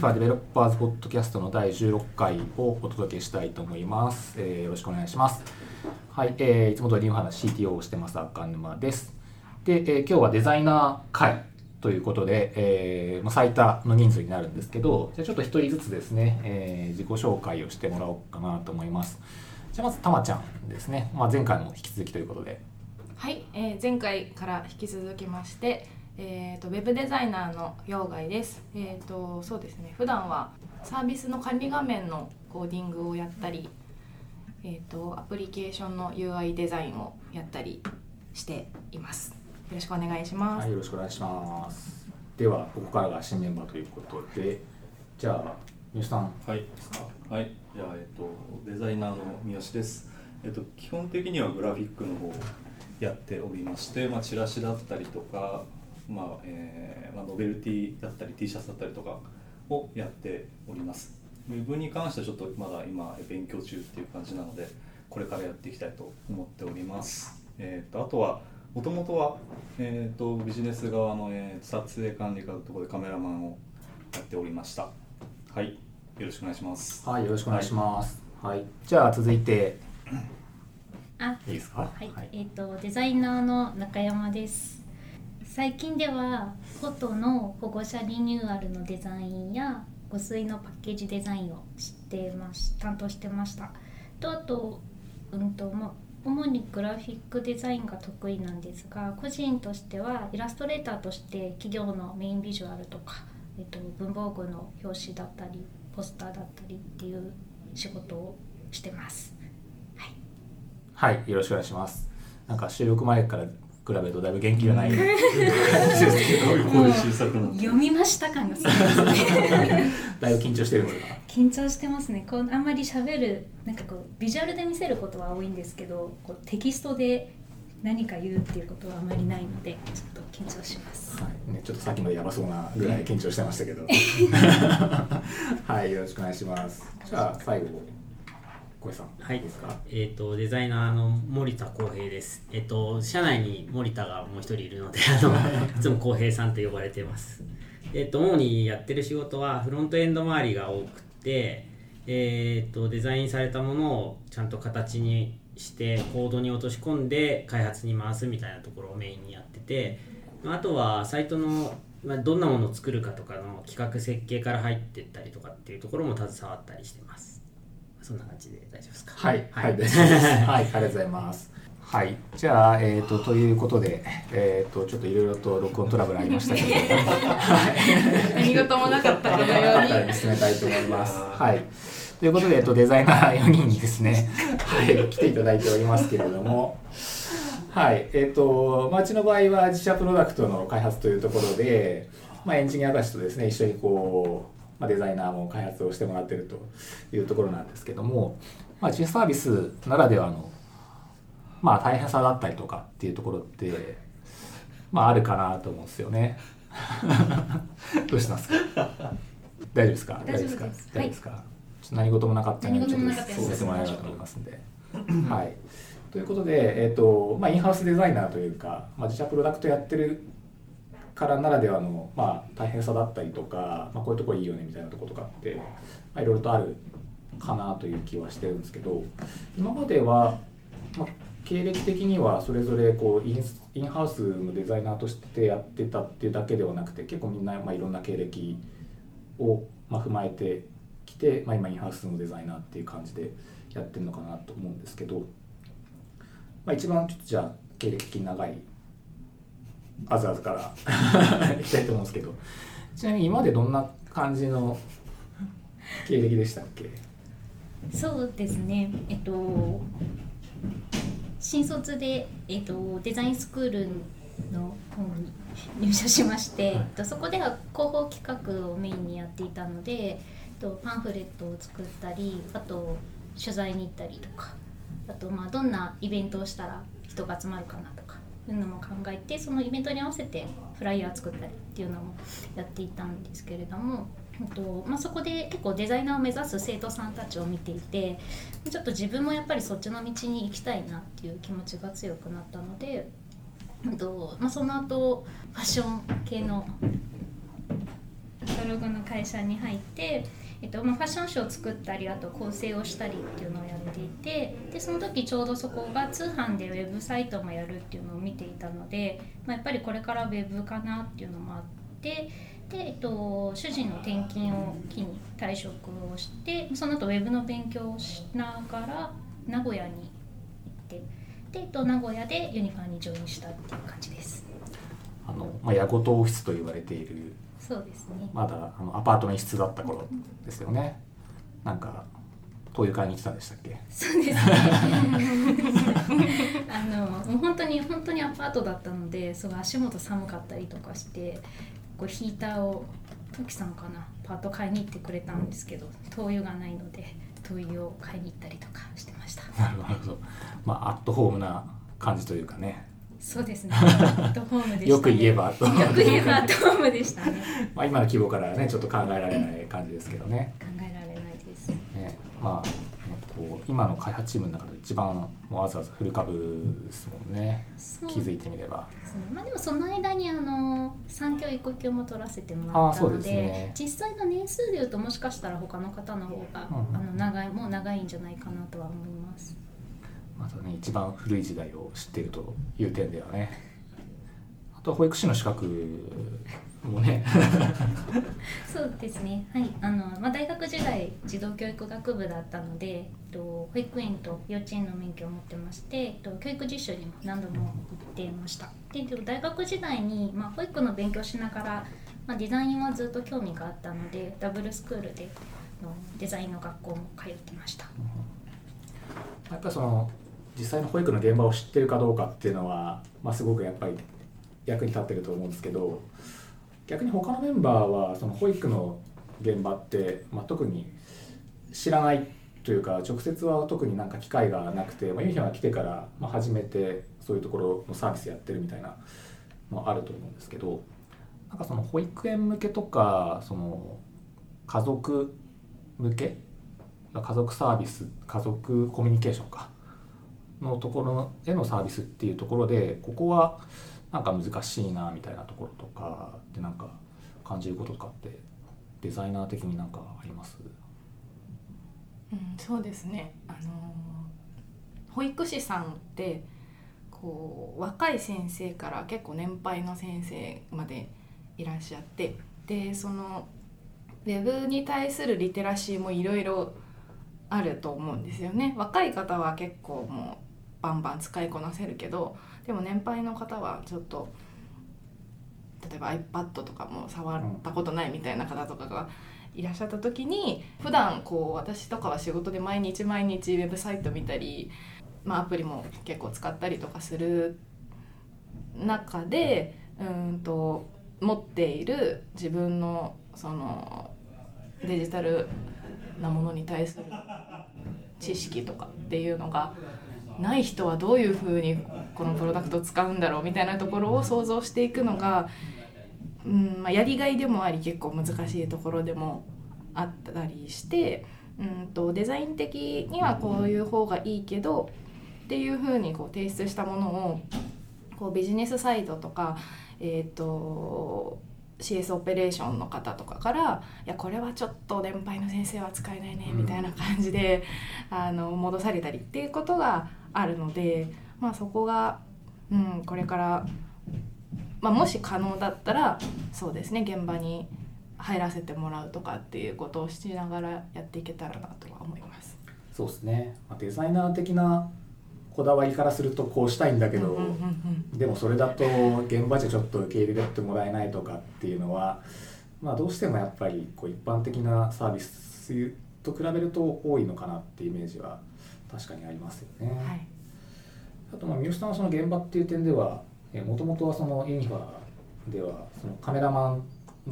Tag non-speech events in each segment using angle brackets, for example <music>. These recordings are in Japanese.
ファデベロッパーズポッドキャストの第16回をお届けしたいと思います。えーよろしくお願いします。はい、えーいつも通りニューハナ CTO をしてます赤沼です。で、えー今日はデザイナー会ということで、えーまあ最多の人数になるんですけど、じゃあちょっと一人ずつですね、えー自己紹介をしてもらおうかなと思います。じゃあまずたまちゃんですね。まあ、前回も引き続きということで。はい、えー前回から引き続きまして、えー、とウェブデザイナーの陽外です。えー、とそうですね普段はサービスの管理画面のコーディングをやったり、えー、とアプリケーションの UI デザインをやったりしています。よろしくお願いします。はい、よろしくお願いします。では、ここからが新メンバーということで、じゃあ、ニュースさんはいですか。はい、じゃあ、えっと、デザイナーの三好です。えっと、基本的にはグラフィックの方をやっておりまして、まあ、チラシだったりとか、まあえーまあ、ノベルティだったり T シャツだったりとかをやっております。ウェブに関してはちょっとまだ今勉強中っていう感じなので、これからやっていきたいと思っております。えっと、あとはもともとは、えー、とビジネス側の、えー撮影管理課のところでカメラマンをやっておりました。はい、よろしくお願いします。はい、よろしくお願いします。はい、じゃあ、続いて、あ、いいですか？はい、えっ、とデザイナーの中山です。最近ではフォトの保護者リニューアルのデザインや護水のパッケージデザインをしてまし担当してました。とあとうんとま主にグラフィックデザインが得意なんですが個人としてはイラストレーターとして企業のメインビジュアルとか、えっと文房具の表紙だったりポスターだったりっていう仕事をしてます。はい。はい、よろしくお願いします。なんか収録前から比べるとだいぶ元気がない読みました感がすごい。ですねだいぶ緊張してるのかな。緊張してますね。こうあんまり喋るなんかこうビジュアルで見せることは多いんですけどこうテキストで何か言うっていうことはあまりないのでちょっと緊張します。はい、ね、ちょっとさっきまでやばそうなぐらい緊張してましたけど。<laughs> はい、よろしくお願いします。じゃあ、最後、小江さん。はいいですか。えー、とデザイナーの森田浩平です。えっ、と社内に森田がもう一人いるので、あの <laughs> いつも浩平さんと呼ばれてます。えっ、と主にやってる仕事はフロントエンド周りが多くて、えっ、とデザインされたものをちゃんと形にしてコードに落とし込んで開発に回すみたいなところをメインにやってて、まああとはサイトのまあどんなものを作るかとかの企画設計から入ってったりとかっていうところも携わったりしてます。そんな感じで大丈夫ですか？はい、はい、大丈夫です。<laughs> はい、ありがとうございます。はい、じゃあ、えっ、と、ということで、えっ、と、ちょっといろいろと録音トラブルありましたけど。何事もなかったかのように。進めたいと思います。はい。ということで、えっと、デザイナー4人にですね、はい、来ていただいておりますけれども、はい、えっと、まあ、うちの場合は自社プロダクトの開発というところで、まあ、エンジニアたちとですね、一緒にこう、まあ、デザイナーも開発をしてもらっているというところなんですけども、まあ、自社サービスならではの、まあ、大変さだったりとかっていうところって、まあ、あるかなと思うんですよね。<laughs> どうしますか？大丈夫ですか？大丈夫です。か？はい。大丈夫ですか、ちょっと何事もなかったのでちょっと進めてもらえればと思いますんで。はい。ということで、えっ、と、まあ、インハウスデザイナーというか、まあ、自社プロダクトやってるからならではの、まあ、大変さだったりとか、まあ、こういうとこいいよねみたいなとことかって、まあ、いろいろとあるかなという気はしてるんですけど、今までは、まあ、経歴的にはそれぞれこうインインハウスのデザイナーとしてやってたっていうだけではなくて結構みんな、まあ、いろんな経歴を、まあ、踏まえてきて、まあ、今インハウスのデザイナーっていう感じでやってるのかなと思うんですけど、まあ、一番ちょっとじゃあ経歴的に長いあずあずから。<laughs> いきたいと思うんですけど。ちなみに今までどんな感じの経歴でしたっけ？そうですね。えっと新卒で、えっと、デザインスクールの方に入社しまして、えっと、そこでは広報企画をメインにやっていたので、えっと、パンフレットを作ったりあと取材に行ったりとかあとまあどんなイベントをしたら人が集まるかなとかいうのも考えてそのイベントに合わせてフライヤー作ったりっていうのもやっていたんですけれども、とまあ、そこで結構デザイナーを目指す生徒さんたちを見ていてちょっと自分もやっぱりそっちの道に行きたいなっていう気持ちが強くなったので、とまあ、その後ファッション系のカタログの会社に入って、えっとまあ、ファッション誌を作ったりあと構成をしたりっていうのをやっていてでその時ちょうどそこが通販でウェブサイトもやるっていうのを見ていたので、まあ、やっぱりこれからウェブかなっていうのもあってで、えっと、主人の転勤を機に退職をしてその後ウェブの勉強をしながら名古屋に行ってで、えっと、名古屋でユニファーにジョインしたっていう感じです。あの、まあ、矢ごとオフィスと言われているそうですね。まだあのアパートの一室だった頃ですよね。なんか灯油買いに来てたんでしたっけ？そうです。ね。<laughs> あのもう本当に本当にアパートだったので、すごい足元寒かったりとかして、こうヒーターをトキさんかなパート買いに行ってくれたんですけど、灯油がないので灯油を買いに行ったりとかしてました。なるほど。まあアットホームな感じというかねそうですね。<laughs> アットホームでした、ね。よく言えばアットホームよく言えばアットホームでしたね。<laughs> まあ今の規模からはねちょっと考えられない感じですけどね考えられないです。ねまあこう今の開発チームの中で一番もうわざわざフル株ですもんね気づいてみればそうまあ、でもその間にあの産休育休も取らせてもらったのでね実際の年数でいうともしかしたら他の方の方が、うんあの長いもう長いんじゃないかなとは思います。またね一番古い時代を知っているという点ではね <laughs> あとは保育士の資格もね <laughs> そうですね。はい、あのまあ大学時代児童教育学部だったので、えっと保育園と幼稚園の免許を持ってまして、えっと教育実習にも何度も行ってました。で、でも大学時代にまあ保育の勉強しながら、まあデザインはずっと興味があったので、ダブルスクールであのデザインの学校も通ってました。やっぱりその実際の保育の現場を知ってるかどうかっていうのは、まあ、すごくやっぱり役に立ってると思うんですけど逆に他のメンバーはその保育の現場って、まあ、特に知らないというか直接は特になんか機会がなくて、まあ、ユニフィが来てから、ま、初めてそういうところのサービスやってるみたいなのあると思うんですけどなんかその保育園向けとかその家族向け家族サービス家族コミュニケーションかのところへのサービスっていうところでここはなんか難しいなみたいなところとかでなんか感じることとかってデザイナー的になんかあります？うん、そうですね。あの保育士さんってこう若い先生から結構年配の先生までいらっしゃってでそのウェブに対するリテラシーもいろいろあると思うんですよね。若い方は結構もうバンバン使いこなせるけどでも年配の方はちょっと例えば iPad とかも触ったことないみたいな方とかがいらっしゃった時に普段こう私とかは仕事で毎日毎日ウェブサイト見たり、まあ、アプリも結構使ったりとかする中でうんと持っている自分のそのデジタルなものに対する知識とかっていうのがない人はどういうふうにこのプロダクトを使うんだろうみたいなところを想像していくのが、うんまあ、やりがいでもあり結構難しいところでもあったりして、うん、とデザイン的にはこういう方がいいけどっていうふうにこう提出したものをこうビジネスサイドとか、えー、と CS オペレーションの方とかから「いやこれはちょっと年配の先生は使えないね」みたいな感じで、あの戻されたりっていうことがあるので、まあ、そこが、うん、これから、まあ、もし可能だったらそうですね現場に入らせてもらうとかっていうことをしながらやっていけたらなとは思います。そうですね、まあ、デザイナー的なこだわりからするとこうしたいんだけど、でもそれだと現場じゃちょっと受け入れてもらえないとかっていうのは、まあ、どうしてもやっぱりこう一般的なサービスと比べると多いのかなっていうイメージは確かにありますよね。うんはい。あとまあ三好さんはその現場っていう点ではもともとはそのユニファではそのカメラマン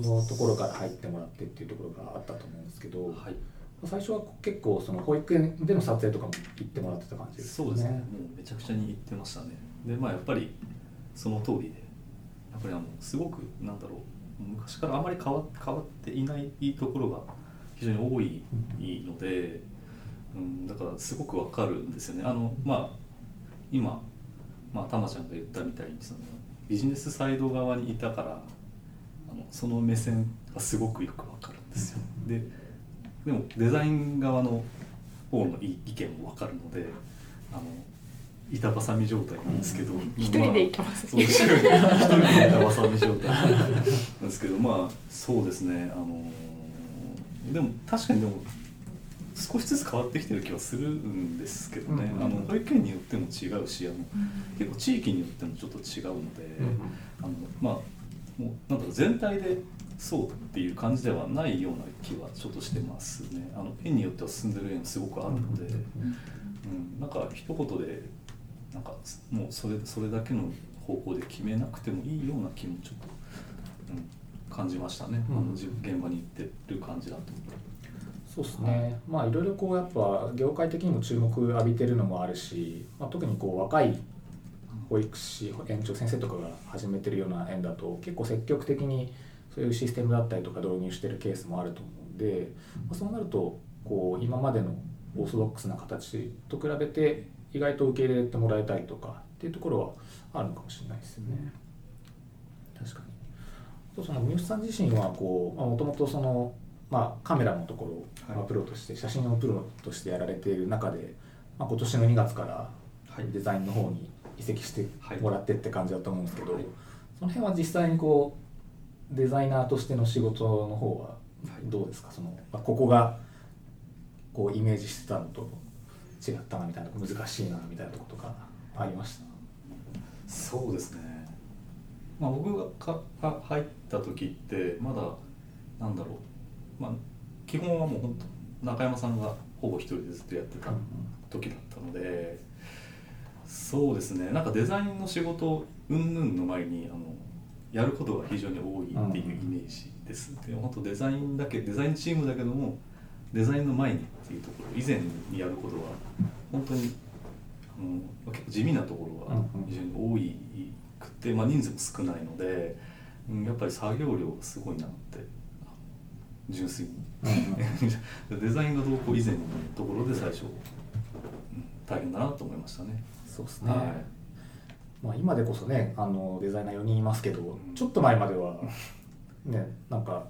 のところから入ってもらってっていうところがあったと思うんですけど、はい。最初は結構その保育園での撮影とかも行ってもらってた感じですそうですね。もうめちゃくちゃに言ってましたね。でまあやっぱりその通りで。やっぱりあのすごくなんだろう。昔からあまり変わ変わっていないところが非常に多いので、うん、だからすごくわかるんですよね。あのまあ今まあたまちゃんが言ったみたいにそのビジネスサイド側にいたからあののその目線がすごくよくわかるんですよ。ででもデザイン側の方の意見もわかるのであの板挟み状態なんですけど、一人で行けますそう一人で一人で板挟み状態なんですけどまあそうですね。あのでも確かにでも少しずつ変わってきてる気はするんですけどね、うんあの保育園によっても違うしあの結構地域によってもちょっと違うので、あのまあもうなんだろう全体でそうっていう感じではないような気はちょっとしてますね。あの園によっては進んでる園すごくあるので、うん、なんか一言でなんかもうそれそれだけの方向で決めなくてもいいような気もちょっと、うん、感じましたね、うんあの現場に行ってる感じだと。そうですね、まあいろいろこうやっぱ業界的にも注目浴びてるのもあるし、まあ、特にこう若い保育士園長先生とかが始めてるような園だと結構積極的にそういうシステムだったりとか導入してるケースもあると思うんで、まあ、そうなるとこう今までのオーソドックスな形と比べて意外と受け入れてもらえたりとかっていうところはあるのかもしれないですよね。確かに。その三好さん自身はこうもともとその、まあ、カメラのところを、プロとして写真をプロとしてやられている中で、まあ、今年の2月からはい。デザインの方に移籍してもらってって感じだと思うんですけど、はい。その辺は実際にこうデザイナーとしての仕事の方はどうですか？その、まあ、ここがこうイメージしてたのと違ったなみたいな難しいなみたいなとことかありました？そうですね、まあ、僕が入った時ってまだなんだろう、まあ、基本はもう本当中山さんがほぼ一人でずっとやってた時だったのでそうですね。なんかデザインの仕事云々の前にあのやることが非常に多いっていうイメージです、で本当デザインだけデザインチームだけどもデザインの前にっていうところ以前にやることは本当にあの結構地味なところが非常に多いくて、まあ、人数も少ないので、うん、やっぱり作業量がすごいなって純粋に。デザインがどうこう以前のところで最初、うん大変だなと思いましたね。そうですね、はい。まあ、今でこそねあのデザイナー4人いますけど、ん。ちょっと前までは <laughs> ねなんか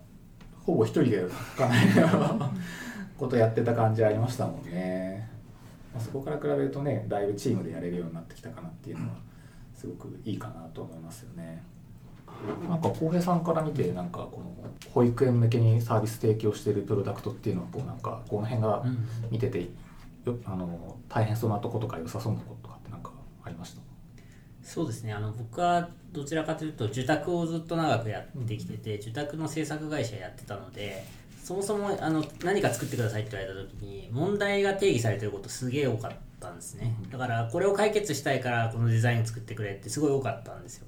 ほぼ一人でかなりの <laughs> ことやってた感じありましたもんね、まあ、そこから比べるとねだいぶチームでやれるようになってきたかなっていうのはすごくいいかなと思いますよねなんか浩平さんから見てなんかこの保育園向けにサービス提供しているプロダクトっていうのはこうなんかこの辺がうん。見ててよあの大変そうなとことか良さそうなこととかってなんかありました？そうですね。あの僕はどちらかというと受託をずっと長くやってきてて、受託の制作会社やってたのでそもそもあの何か作ってくださいって言われた時に問題が定義されてることすげえ多かったんですね。だからこれを解決したいからこのデザイン作ってくれってすごい多かったんですよ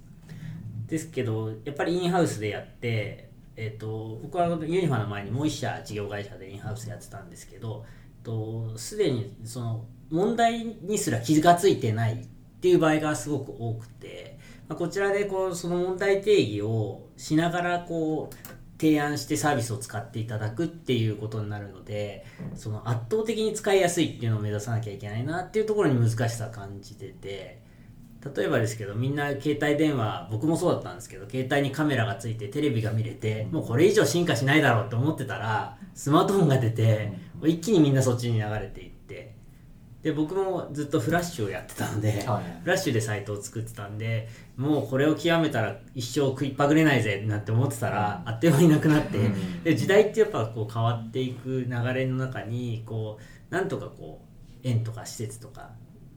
ですけどやっぱりインハウスでやって、えっと僕はユニファの前にもう一社事業会社でインハウスやってたんですけどえっとすでにその問題にすら気がついてないっていう場合がすごく多くて、まあ、こちらでこうその問題定義をしながらこう提案してサービスを使っていただくっていうことになるのでその圧倒的に使いやすいっていうのを目指さなきゃいけないなっていうところに難しさ感じてて例えばですけどみんな携帯電話僕もそうだったんですけど携帯にカメラがついてテレビが見れてもうこれ以上進化しないだろうって思ってたらスマートフォンが出て一気にみんなそっちに流れていってで僕もずっとフラッシュをやってたので、はい。フラッシュでサイトを作ってたんでもうこれを極めたら一生食いっぱぐれないぜなんて思ってたら、あっという間になくなって、うん。で時代ってやっぱこう変わっていく流れの中にこうなんとかこう園とか施設とか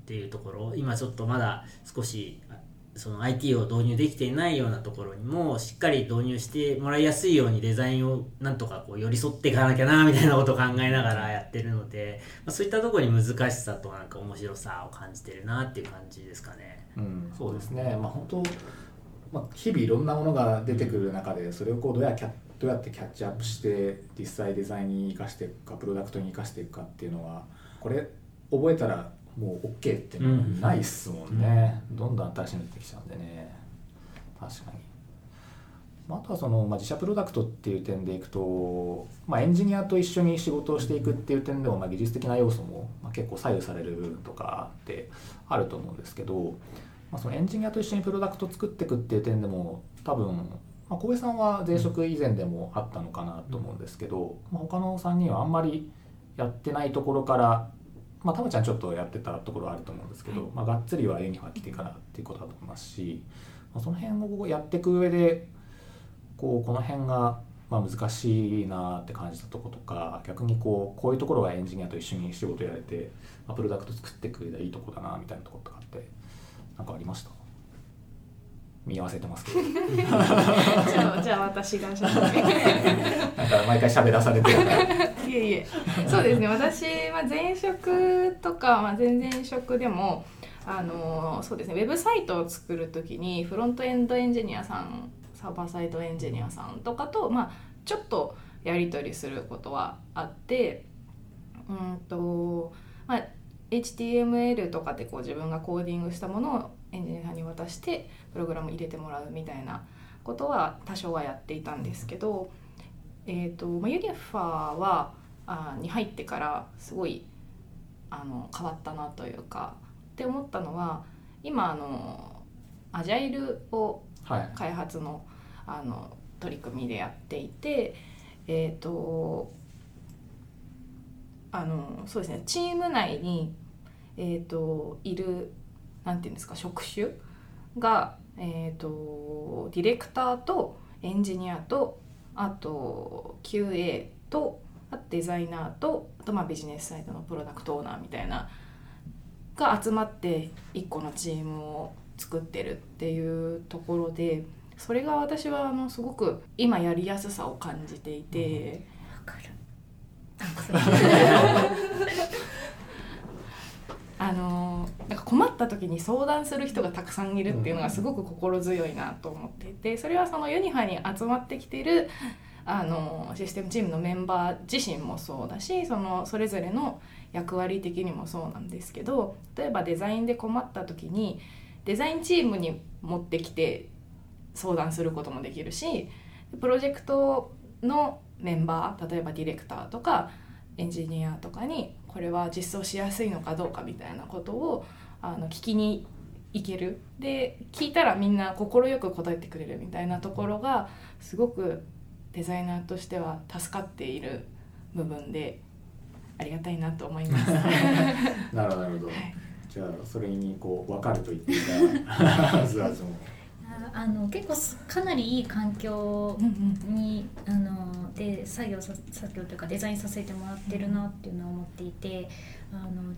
っていうところ今ちょっとまだ少しあその IT を導入できていないようなところにもしっかり導入してもらいやすいようにデザインをなんとかこう寄り添っていかなきゃなみたいなことを考えながらやってるので、まあ、そういったところに難しさとなんか面白さを感じてるなっていう感じですかね。うん、そうですね、まあ、本当、まあ、日々いろんなものが出てくる中でそれをこうどうやキャどうやってキャッチアップして実際デザインに生かしていくかプロダクトに生かしていくかっていうのはこれ覚えたらもう OK っていうないっすもんね、どんどん新しいの出てきちゃうんでね。確かに。まあ、とはその、まあ、自社プロダクトっていう点でいくと、まあ、エンジニアと一緒に仕事をしていくっていう点でも、まあ、技術的な要素も、ま、結構左右される部分とかってあると思うんですけど、まあ、そのエンジニアと一緒にプロダクト作っていくっていう点でも多分、小江さんは前職以前でもあったのかなと思うんですけど、まあ、他の3人はあんまりやってないところからまあ、たまちゃんちょっとやってたところはあると思うんですけど、まあ、がっつりはユニファ来てからっていうことだと思いますし、まあ、その辺をやっていく上でこうこの辺がまあ難しいなって感じたとことか逆にこうこういうところがエンジニアと一緒に仕事やれて、まあ、プロダクト作っていく上でいいとこだなみたいなところとかって何かありました？見合わせてますけど。じゃあじゃあ私がしゃべなんか毎回喋らされてるいえいえ。そうですね。私は前職とか、まあ、前々職でもあのそうですね。ウェブサイトを作る時にフロントエンドエンジニアさんサーバーサイトエンジニアさんとかと、まあ、ちょっとやり取りすることはあってうんと、まあ、HTML とかでこう自分がコーディングしたものをエンジニアさんに渡してプログラム入れてもらうみたいなことは多少はやっていたんですけど、えーとまあ、ユニファーはあに入ってからすごいあの変わったなというかって思ったのは今あのアジャイルを開発の,、あの取り組みでやっていてえっ、ー、とあのそうですねチーム内に、えーと、いるなんていうんですか職種が、えーと、ディレクターとエンジニアとあと QA とデザイナーとあとまあビジネスサイドのプロダクトオーナーみたいなが集まって1個のチームを作ってるっていうところでそれが私はあのすごく今やりやすさを感じていて。わ、かるあ <laughs> のなんか困った時に相談する人がたくさんいるっていうのがすごく心強いなと思っていてそれはそのユニファに集まってきてるあのシステムチームのメンバー自身もそうだしそのそれぞれの役割的にもそうなんですけど例えばデザインで困った時にデザインチームに持ってきて相談することもできるしプロジェクトのメンバー例えばディレクターとかエンジニアとかにこれは実装しやすいのかどうかみたいなことをあの聞きに行けるで聞いたらみんな快く答えてくれるみたいなところがすごくデザイナーとしては助かっている部分でありがたいなと思います。<laughs> なるほどじゃあそれにこう分かると言っていたズアズも。あの結構かなりいい環境に、うんうん、あので作業作業というかデザインさせてもらってるなっていうのは思っていて、あの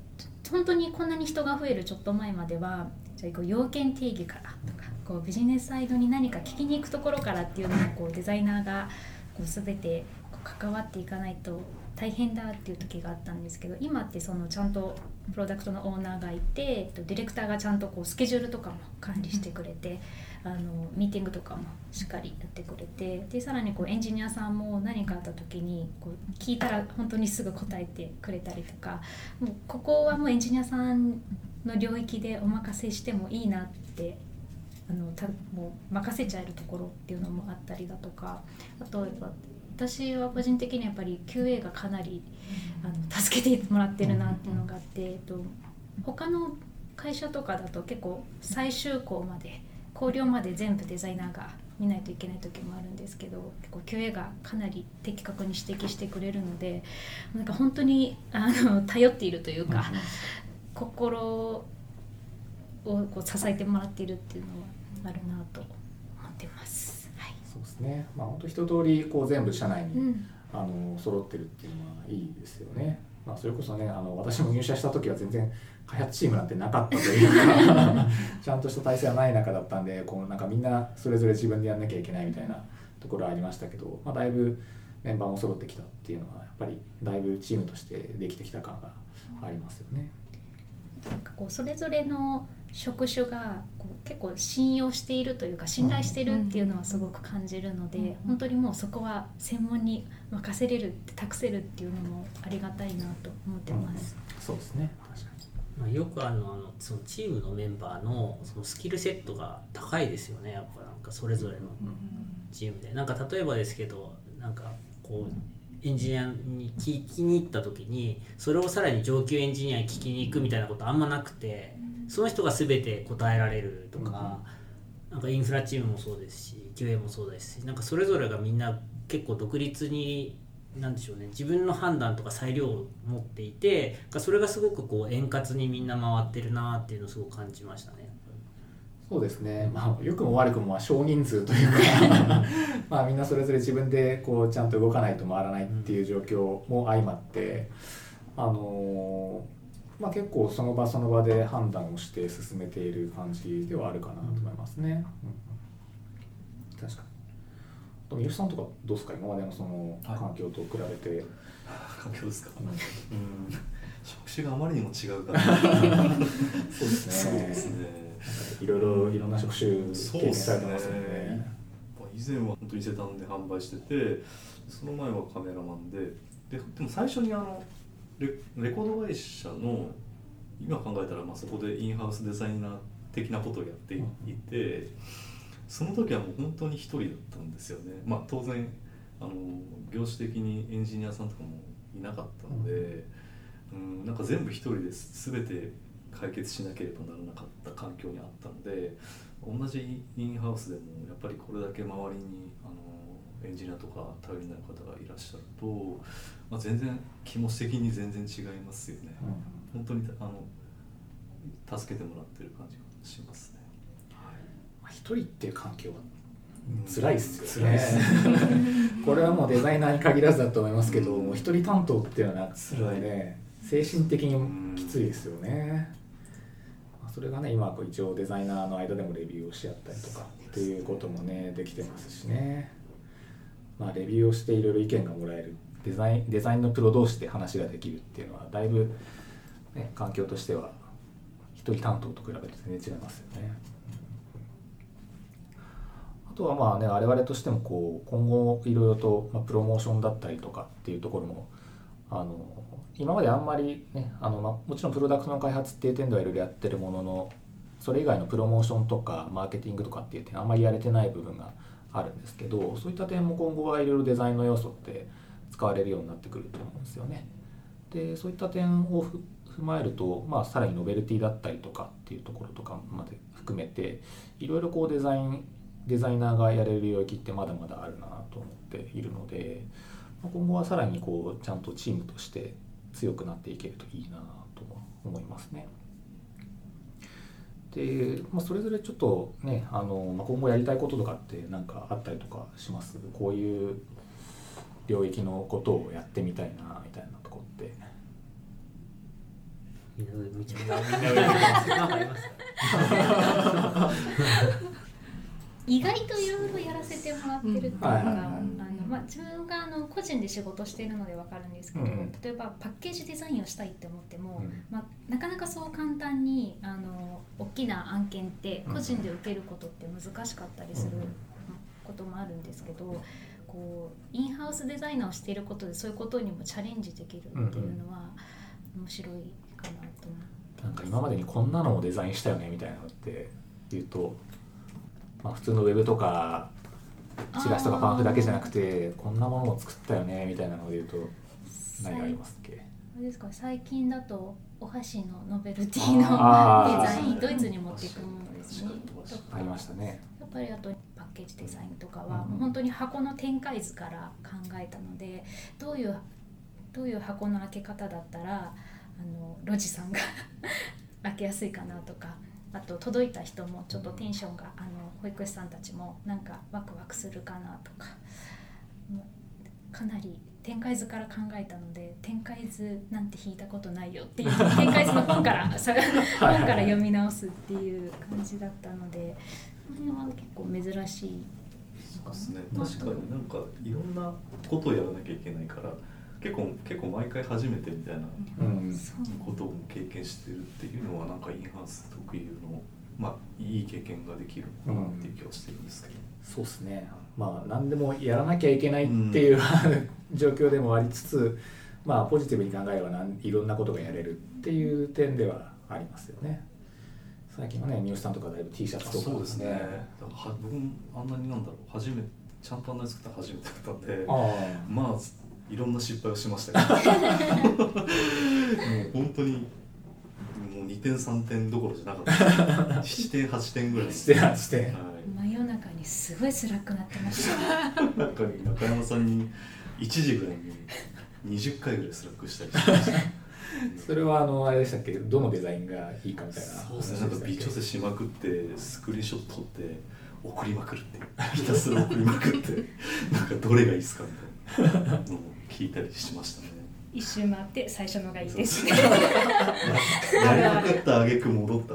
本当にこんなに人が増えるちょっと前まではじゃあこう要件定義からとかこうビジネスサイドに何か聞きに行くところからっていうのをこうデザイナーがこう全て関わっていかないと大変だっていう時があったんですけど今ってそのちゃんとプロダクトのオーナーがいてディレクターがちゃんとこうスケジュールとかも管理してくれて、あのミーティングとかもしっかりやってくれてでさらにこうエンジニアさんも何かあった時にこう聞いたら本当にすぐ答えてくれたりとかもうここはもうエンジニアさんの領域でお任せしてもいいなってあのたもう任せちゃえるところっていうのもあったりだとかあと私は個人的にやっぱり QA がかなりあの助けてもらってるなっていうのがあって、えっと、他の会社とかだと結構最終項まで考慮まで全部デザイナーが見ないといけない時もあるんですけど結構 QA がかなり的確に指摘してくれるのでなんか本当にあの頼っているというか、心をこう支えてもらっているっていうのはあるなとですね。まあ本当一通りこう全部社内に、うん、あの揃ってるっていうのはいいですよね。まあそれこそねあの私も入社した時は全然開発チームなんてなかったというか <laughs> ちゃんとした体制はない中だったんでこうなんかみんなそれぞれ自分でやんなきゃいけないみたいなところはありましたけど、まあ、だいぶメンバーも揃ってきたっていうのはやっぱりだいぶチームとしてできてきた感がありますよね。なんかこうそれぞれの職種がこう結構信用しているというか信頼してるっていうのはすごく感じるので、うん、本当にもうそこは専門に任せれるって託せるっていうのもありがたいなと思ってます。うん、そうですね。確かに。まあ、よくあのあのそのチームのメンバーのそのスキルセットが高いですよね。やっぱなんかそれぞれのチームで。なんか例えばですけどなんかこうエンジニアに聞きに行った時にそれをさらに上級エンジニアに聞きに行くみたいなことあんまなくてその人が全て答えられるとか、なんかインフラチームもそうですし QA もそうですしなんかそれぞれがみんな結構独立になんでしょうね自分の判断とか裁量を持っていてそれがすごくこう円滑にみんな回ってるなっていうのをすごく感じましたね。そうですね、まあ、良くも悪くもまあ少人数というか <laughs> <laughs> まあみんなそれぞれ自分でこうちゃんと動かないと回らないっていう状況も相まって、あのまあ、結構その場その場で判断をして進めている感じではあるかなと思いますね。うん、確かに。三好さんとかどうですか？今までのその環境と比べて、はい、環境ですか、うん、うん。職種があまりにも違うから。<laughs> そうですね。ですね。いろいろいろんな職種経験されてますよね、ね、以前は本当に伊勢丹で販売しててその前はカメラマンで。ででも最初にあのレレコード会社の今考えたらまあそこでインハウスデザイナー的なことをやっていて、その時はもう本当に一人だったんですよね。まあ、当然あの業種的にエンジニアさんとかもいなかったので、うん、なんか全部一人で全て解決しなければならなかった環境にあったので同じインハウスでもやっぱりこれだけ周りにあのエンジニアとか頼りになる方がいらっしゃると、まあ、全然気持ち的に全然違いますよね、うん、本当にあの助けてもらってる感じがしますね。はい、一人っていう環境は辛いっすよね、<laughs> これはもうデザイナーに限らずだと思いますけど、もう一人担当っていうのは辛いね。精神的にきついですよね、それがね今一応デザイナーの間でもレビューをし合ったりとかっていうこともねできてますしねまあレビューをしていろいろ意見がもらえるデザインデザインのプロ同士で話ができるっていうのはだいぶ、ね、環境としては一人担当と比べて全然違いますよね。あとはまあね我々としてもこう今後いろいろと、まあ、プロモーションだったりとかっていうところもあの今まであんまりねあの、まあ、もちろんプロダクトの開発っていう点ではいろいろやってるもののそれ以外のプロモーションとかマーケティングとかっていう点あんまりやれてない部分があるんですけどそういった点も今後はいろいろデザインの要素って使われるようになってくると思うんですよね。でそういった点を踏まえると、まあ、さらにノベルティだったりとかっていうところとかまで含めていろいろこうデザインデザイナーがやれる領域ってまだまだあるなと思っているので今後はさらにこうちゃんとチームとして強くなっていけるといいなと思いますね。で、まあ、それぞれちょっとねあの、まあ、今後やりたいこととかって何かあったりとかします？こういう領域のことをやってみたいなみたいなとこって。<laughs> 意外といろいろやらせてもらってるっていうか、あのまあ、自分があの個人で仕事しているので分かるんですけど、うん、例えばパッケージデザインをしたいって思っても、うん、まあ、なかなかそう簡単にあの大きな案件って個人で受けることって難しかったりすることもあるんですけど。こうインハウスデザイナーをしていることでそういうことにもチャレンジできるっていうのは面白いかなと思ってなんか今までにこんなのをデザインしたよねみたいなのって言うとまあ、普通のウェブとかチラシとかパンフだけじゃなくてこんなものを作ったよねみたいなので言うと何がありますっけ？ですか最近だとお箸のノベルティのデザインドイツに持っていくものですね。ありましたね。やっぱりあとパッケージデザインとかは、もう本当に箱の展開図から考えたのでどういうどういう箱の開け方だったらあのロジさんが <laughs> 開けやすいかなとかあと届いた人もちょっとテンションがあの保育士さんたちもなんかワクワクするかなとかかなり展開図から考えたので展開図なんて引いたことないよっていう展開図の本から本から読み直すっていう感じだったのでこれは結構珍しいそうですね確かに。なんかいろんなことをやらなきゃいけないから結構結構毎回初めてみたいなことも経験してるっていうのはなんかインハウス特有のまあいい経験ができるのかなっていう気はしてるんですけど、うん、そうですね。まあ何でもやらなきゃいけないっていう、うん、<laughs> 状況でもありつつまあポジティブに考えればなんいろんなことがやれるっていう点ではありますよね。最近はね、三好さんとかだいぶ T シャツとか、そうですね。だから僕もあんなになんだろう、初めちゃんとあんなに作った初めてだったんで、まあいろんな失敗をしましたけど。<laughs> もう本当にもう2点3点どころじゃなかった。<laughs> 7点8点ぐらい7点8点、はい、真夜中にすごい辛くなってました。なんか中山さんに1時ぐらいに20回ぐらい Slack したりしてました。<laughs> それはあのあれでしたっけ？どのデザインがいいかみたいな。そうですね。なんか微調整しまくってスクリーンショット撮って送りまくるって。ひたすら送りまくって。なんかどれがいいですかみたいなのを聞いたりしましたね。一周回って最初のがいいですね。<laughs> やりまくった挙句戻った。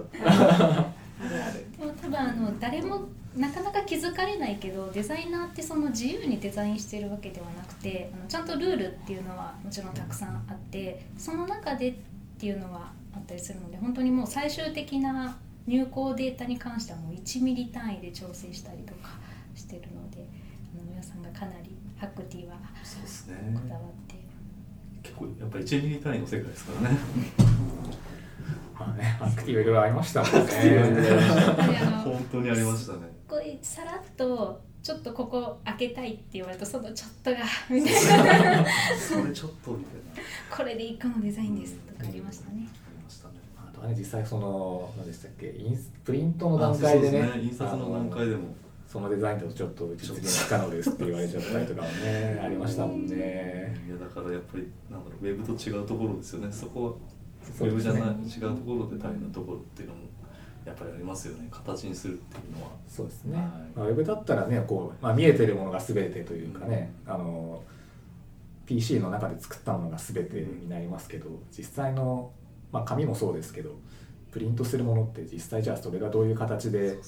でも多分あの誰もなかなか気づかれないけどデザイナーってその自由にデザインしてるわけではなくてあのちゃんとルールっていうのはもちろんたくさんあってその中でっていうのはあったりするので本当にもう最終的な入稿データに関してはもう1ミリ単位で調整したりとかしてるのであの皆さんがかなりハックティはそうですね。こだわって。結構やっぱり1ミリ単位の世界ですからね。まあねアクティブいろいろありましたもんね。<laughs> 本当にありましたね。すごいさらっとちょっとここ開けたいって言われるとそのちょっとがみたいなそれちょっとみたいな。<laughs> これで一個のデザインですとかありましたね。ありましたね。あとはね実際その何でしたっけインスプリントの段階でね。あそうです印刷の段階でもそのデザインだとちょっと実現不可能ですって言われちゃったりとかもねありましたもんね。いやだからやっぱりなんだろうウェブと違うところですよねそこは。ウェブじゃない、違うところで大変なところっていうのもやっぱりありますよね形にするっていうのは。そうですね、はい。まあ、ウェブだったらねこう、まあ、見えてるものが全てというかね、あの PC の中で作ったものが全てになりますけど実際の、まあ、紙もそうですけどプリントするものって実際じゃあそれがどういう形で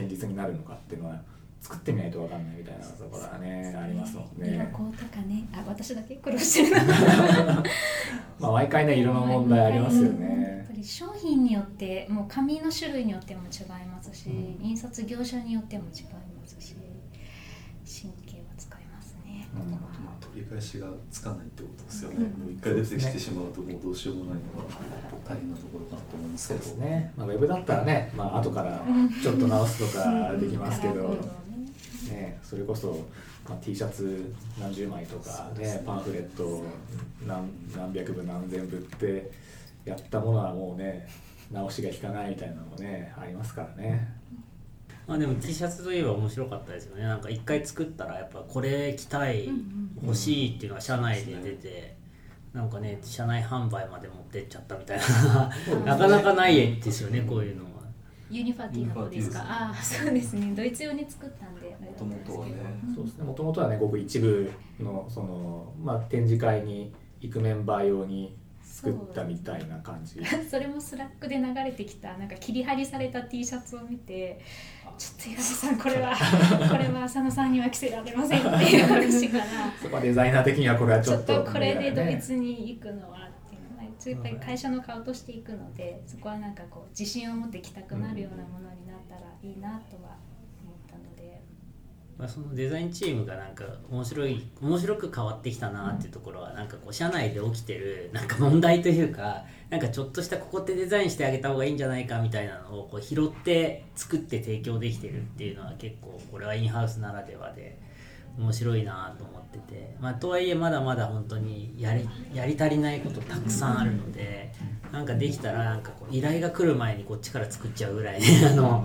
現実になるのかっていうのは作ってみないと分かんないみたいなところがねありますもん色ね。光とかね、あ私だけ苦労してるな。<laughs> まあ、毎回ね色の問題ありますよやっねぱ。り商品によってもう紙の種類によっても違いますし、うん印刷業者によっても違いますし神経は使いますね。うんまあ取り返しがつかないってことですよね、うん。もう一回出てきてしまうともうどうしようもないのが大変なところかなと思いますそうけどですね、まあ、ウェブだったらね、まあ後からちょっと直すとかできますけど、うん。ね、それこそ、まあ、T シャツ何十枚とか、ね。パンフレット何何百部何千部ってやったものはもうね直しが効かないみたいなのもねありますからね。まあでも T シャツといえば面白かったですよねなんか一回作ったらやっぱこれ着たい、欲しいっていうのが社内で出て、なんかね社内販売まで持ってっちゃったみたいななかなかないですよねこういうのは。ユニファティの方ですか。ああ、そうですね。ドイツ用に作ったんで。もともとはねそうですねもともとはねごく一部のその、まあ、展示会に行くメンバー用に作ったみたいな感じ。<laughs> それも Slack で流れてきたなんか切り張りされた T シャツを見てちょっと岩田さんこれは <laughs> これは浅野さんには着せられませんっていう話からそこはデザイナー的にはこれはちちょっょっととこれでドイねツに行くのはっていうのはやっぱり会社の顔としていくのでそこはなんかこう自信を持って着たくなるようなものになったらいいなとは。まあ、そのデザインチームがなんか面白い面白く変わってきたなっていうところはなんかこう社内で起きてるなんか問題というかなんかちょっとしたここってデザインしてあげた方がいいんじゃないかみたいなのをこう拾って作って提供できてるっていうのは結構これはインハウスならではで面白いなと思ってて、まあ、とはいえまだまだ本当にやりやり足りないことたくさんあるのでなんかできたらなんかこう依頼が来る前にこっちから作っちゃうぐらいね。<laughs> あの、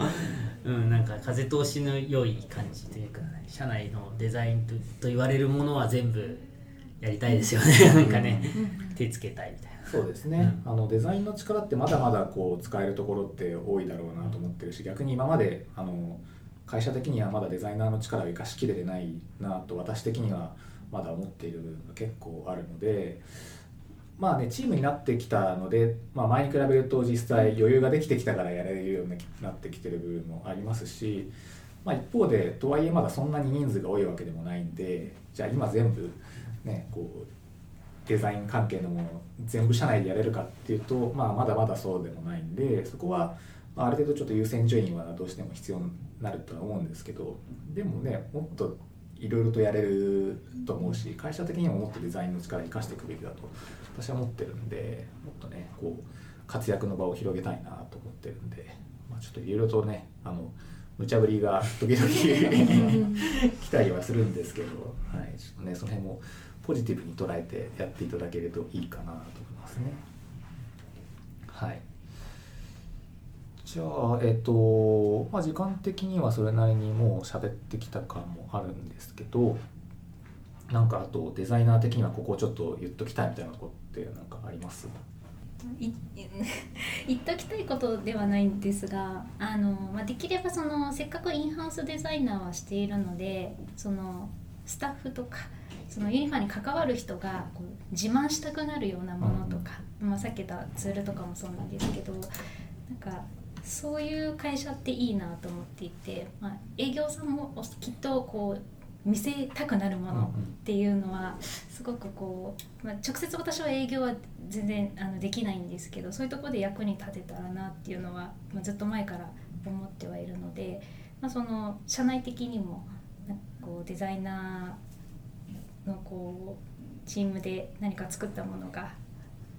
うん、なんか風通しの良い感じというか、ね、社内のデザインとと言われるものは全部やりたいですよね。なんかね手つけたいみたいな。そうですね、あのデザインの力ってまだまだこう使えるところって多いだろうなと思ってるし逆に今まであの会社的にはまだデザイナーの力を生かしきれてないなと私的にはまだ思っている部分が結構あるのでまあねチームになってきたので、まあ、前に比べると実際余裕ができてきたからやれるようになってきてる部分もありますし、まあ、一方でとはいえまだそんなに人数が多いわけでもないんでじゃあ今全部ねこうデザイン関係のもの全部社内でやれるかっていうと、まあ、まだまだそうでもないんでそこは、まあ、ある程度ちょっと優先順位はどうしても必要になるとは思うんですけどでもねもっといろいろとやれると思うし会社的にももっとデザインの力を生かしていくべきだと私は思ってるんでもっとねこう活躍の場を広げたいなと思ってるんで、まあ、ちょっといろいろとねあの無茶ぶりが時々 <laughs> 来たりはするんですけど、はい、ちょっとねその辺もポジティブに捉えてやっていただけるといいかなと思いますね。はい。じゃあえっ、とまあ時間的にはそれなりにもう喋ってきた感もあるんですけどなんかあとデザイナー的にはここをちょっと言っときたいみたいなとこってなんかあります？い <laughs> 言っときたいことではないんですがあの、まあ、できればそのせっかくインハウスデザイナーはしているのでそのスタッフとかそのユニファに関わる人がこう自慢したくなるようなものとか、まあ、さっき言ったツールとかもそうなんですけどなんかそういう会社っていいなと思っていて、まあ、営業さんもきっとこう見せたくなるものっていうのはすごくこう、まあ、直接私は営業は全然あのできないんですけどそういうところで役に立てたらなっていうのは、まあ、ずっと前から思ってはいるので、まあ、その社内的にもなんかこうデザイナーのこうチームで何か作ったものが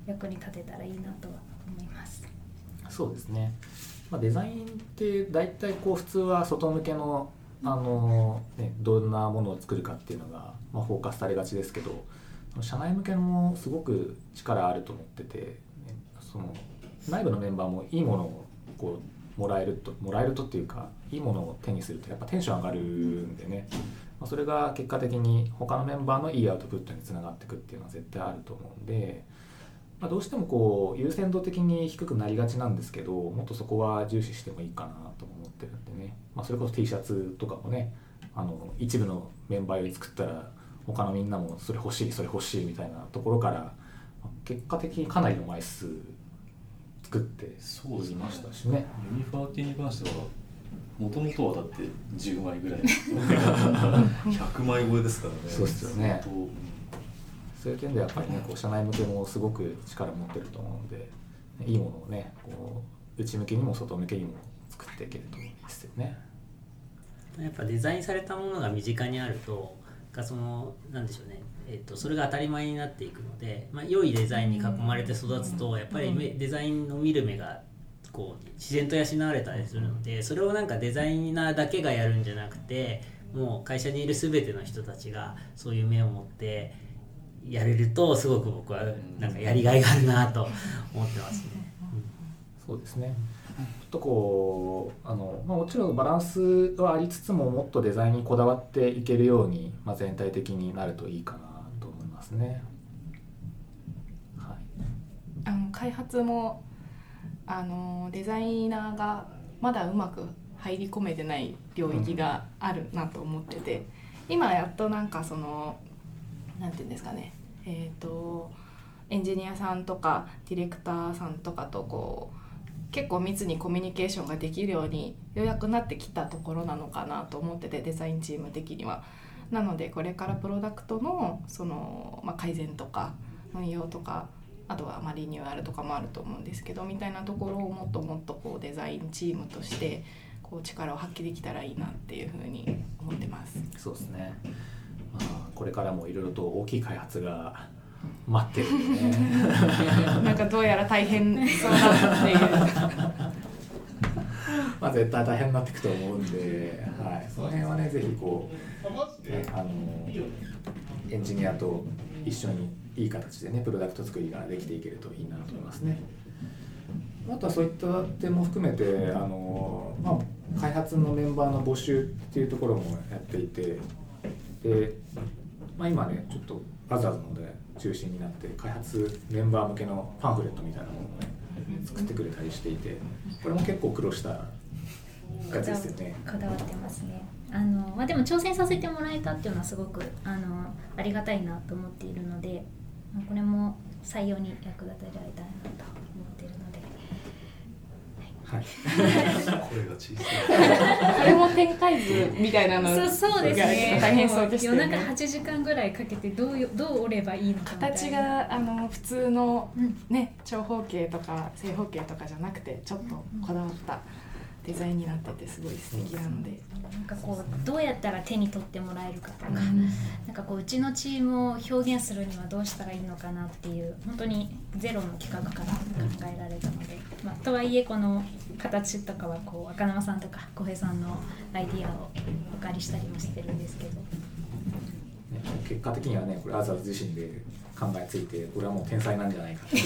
役に立てたらいいなとは思います。そうですね、まあ、デザインって大体こう普通は外向けのあの、ね、どんなものを作るかっていうのが、まあ、フォーカスされがちですけど社内向けもすごく力あると思ってて、ね、その内部のメンバーもいいものをこうもらえるともらえるとっていうかいいものを手にするとやっぱテンション上がるんでね、まあ、それが結果的に他のメンバーのいいアウトプットにつながっていくっていうのは絶対あると思うんで。まあ、どうしてもこう優先度的に低くなりがちなんですけどもっとそこは重視してもいいかなと思ってるんでね、まあ、それこそ T シャツとかもねあの一部のメンバーより作ったら他のみんなもそれ欲しいそれ欲しいみたいなところから結果的にかなりの枚数作ってそうですね。ましたしね。ユニファーティに関してはもともとはだって10枚ぐらい。<laughs> 100枚超えですからね。そうですよねそういう点でやっぱりねこう社内向けもすごく力持ってると思うのでいいものをねこう内向けにも外向けにも作っていけるといいですよね。やっぱデザインされたものが身近にあるとがそのなんでしょうね、えー、とそれが当たり前になっていくので、まあ、良いデザインに囲まれて育つとやっぱり目デザインの見る目がこう自然と養われたりするのでそれをなんかデザイナーだけがやるんじゃなくてもう会社にいる全ての人たちがそういう目を持ってやれるとすごく僕はなんかやりがいがあるなと思ってますね。そうですね。ちょっとこうあの、まあ、もちろんバランスはありつつももっとデザインにこだわっていけるように、まあ、全体的になるといいかなと思いますね。はい、あの開発もあのデザイナーがまだうまく入り込めてない領域があるなと思ってて、今やっとなんかそのなんていうんですかねえっ、とエンジニアさんとかディレクターさんとかとこう結構密にコミュニケーションができるようにようやくなってきたところなのかなと思っててデザインチーム的には。なのでこれからプロダクトのその、まあ、改善とか運用とかあとはまリニューアルとかもあると思うんですけどみたいなところをもっともっとこうデザインチームとしてこう力を発揮できたらいいなっていうふうに思ってます。そうですね、あ、これからもいろいろと大きい開発が待ってるんでね <laughs> なんかどうやら大変そうだっていう。<laughs> まあ絶対大変になっていくと思うんで、はい、その辺はねぜひこう、ね、あのエンジニアと一緒にいい形でねプロダクト作りができていけるといいなと思いますね。あとはそういった点も含めてあの、まあ、開発のメンバーの募集っていうところもやっていてで、まあ、今ねちょっとバザーズので中心になって開発メンバー向けのパンフレットみたいなものをね作ってくれたりしていてこれも結構苦労したやつですよね。こだわってますね。あの、まあ、でも挑戦させてもらえたっていうのはすごくあのありがたいなと思っているのでまあこれも採用に役立てられたらなとはい、声が小さい。これも展開図みたいなのそうそうですね。大変そうでしたよ夜中ね。8時間ぐらいかけてどうよどう折ればいいのかみたいな。形があの普通のうん。ね長方形とか正方形とかじゃなくてちょっとこだわったデザインになっててすごい素敵なので。なんかこうどうやったら手に取ってもらえるかとか、うんなんかこううちのチームを表現するにはどうしたらいいのかなっていう本当にゼロの企画から考えられたので、まあ、とはいえこの形とかはこう赤沼さんとか小平さんのアイディアをお借りしたりもしてるんですけど結果的にはねこれアザーズ自身で考えついてこれはもう天才なんじゃないか天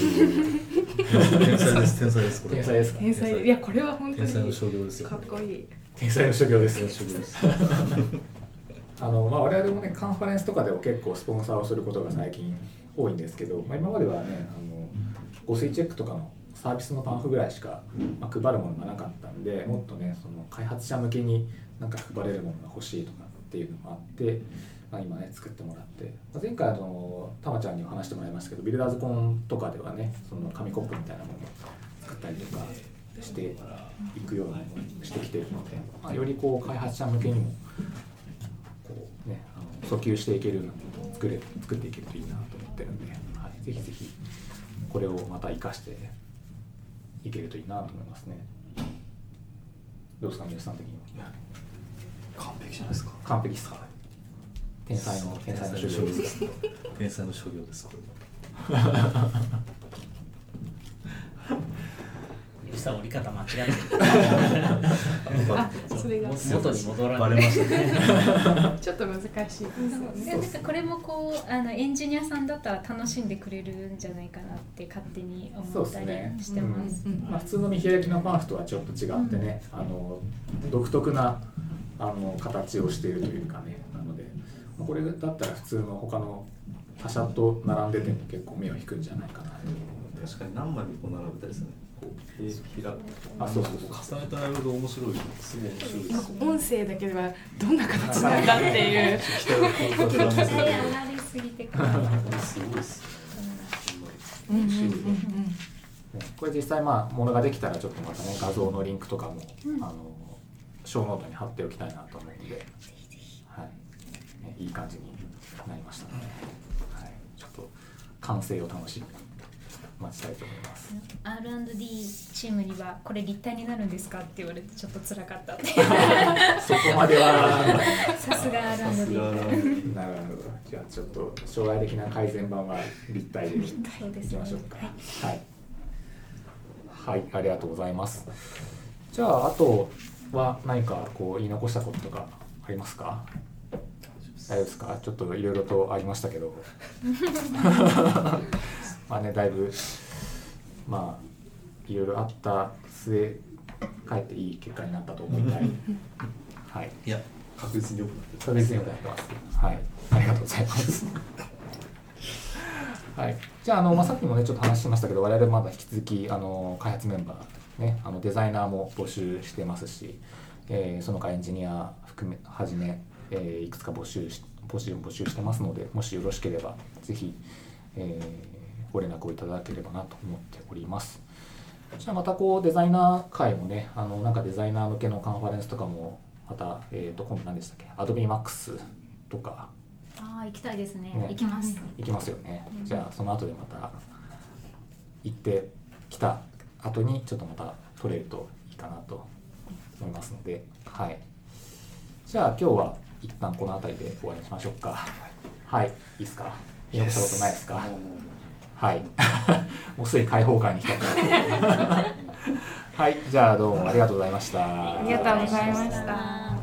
才です天才ですこれ。天才ですか？天才いやこれは本当天才のに商業ですよ。かっこいい。天才の所業です。天才の商業です。<laughs> あの、まあ、我々もねカンファレンスとかでも結構スポンサーをすることが最近多いんですけど、まあ、今まではねあの誤水チェックとかのサービスのパンフぐらいしか、まあ、配るものがなかったんでもっとねその開発者向けになんか配れるものが欲しいとかっていうのもあって、まあ、今ね作ってもらって、まあ、前回あのたまちゃんにも話してもらいましたけどビルダーズコンとかではねその紙コップみたいなものを作ったりとかしていくようにしてきてるので、まあ、よりこう開発者向けにもこうね、あの訴求していけるようなものを作れ作っていけるといいなと思ってるんで、はい、ぜひぜひこれをまた活かしていけるといいなと思いますね。どうですか、皆さん的には？完璧じゃないですか完璧ですか？天才の天才の所業です。天才の商業ですこれ吉さん折り方間違えあそれが元に戻らないバレましたねちょっと難しいですよねなんかこれもこうあのエンジニアさんだったら楽しんでくれるんじゃないかなって勝手に思ったり。してます。うんうんまあ、普通の見開きのパンフとはちょっと違ってね、あの独特なあの形をしているというかね、これだったら普通の他の他社と並んでても結構目を引くんじゃないかなと思うんで。確かに何枚もこう並べたりですね。こう平開く。あそうそう。そう重ねた並べると面白いすごい面白いです音声だけではどんな形なんだってい。うすぎてから。すごい。ですうんうんうんうんねこれ実際まあものができたらちょっとまたね画像のリンクとかも、あのショーノートに貼っておきたい。なと思うので、はいね、いい感じになりましたので、はい、ちょっと完成を楽しみに待ちたいと思います。R&D チームにはこれ立体になるんですかって言われてちょっと辛かった。<laughs> そこまでは。さすが R&D ななるほど。じゃあちょっと将来的な改善版は立体でいきましょうか。はい、はい、ありがとうございます。じゃああとは何かこう言い残したこととかありますか？大丈夫ですか？ちょっといろいろとありましたけど。<laughs> まあねだいぶまあいろいろあった末かえっていい結果になったと思いたい。<laughs> はい。いや確実に良くなってるそれ別によくやってます。はい、ありがとうございます。<laughs> はい、じゃああの、まあ、さっきもねちょっと話しましたけど我々まだ引き続きあの開発メンバー、ね、あのデザイナーも募集してますし、えーその他エンジニア含めはじめ、えーいくつか募集し募集募集してますのでもしよろしければぜひ、えーご連絡をいただければなと思っております。じゃあまたこうデザイナー会もねあのなんかデザイナー向けのカンファレンスとかもまた、えー、と今度何でしたっけ？AdobeMax とか。ああ行きたいですね。ね。行きます。行きますよね、うん。じゃあその後でまた行ってきた後にちょっとまた取れるといいかなと思いますので。はい。じゃあ今日は一旦この辺りで終わりにしましょうか。はい。い。いですか？言い残したことないですかはい。<laughs> もうすでに開放感に浸って。ま <laughs> すはい。じゃあどうもありがとうございました。ありがとうございました。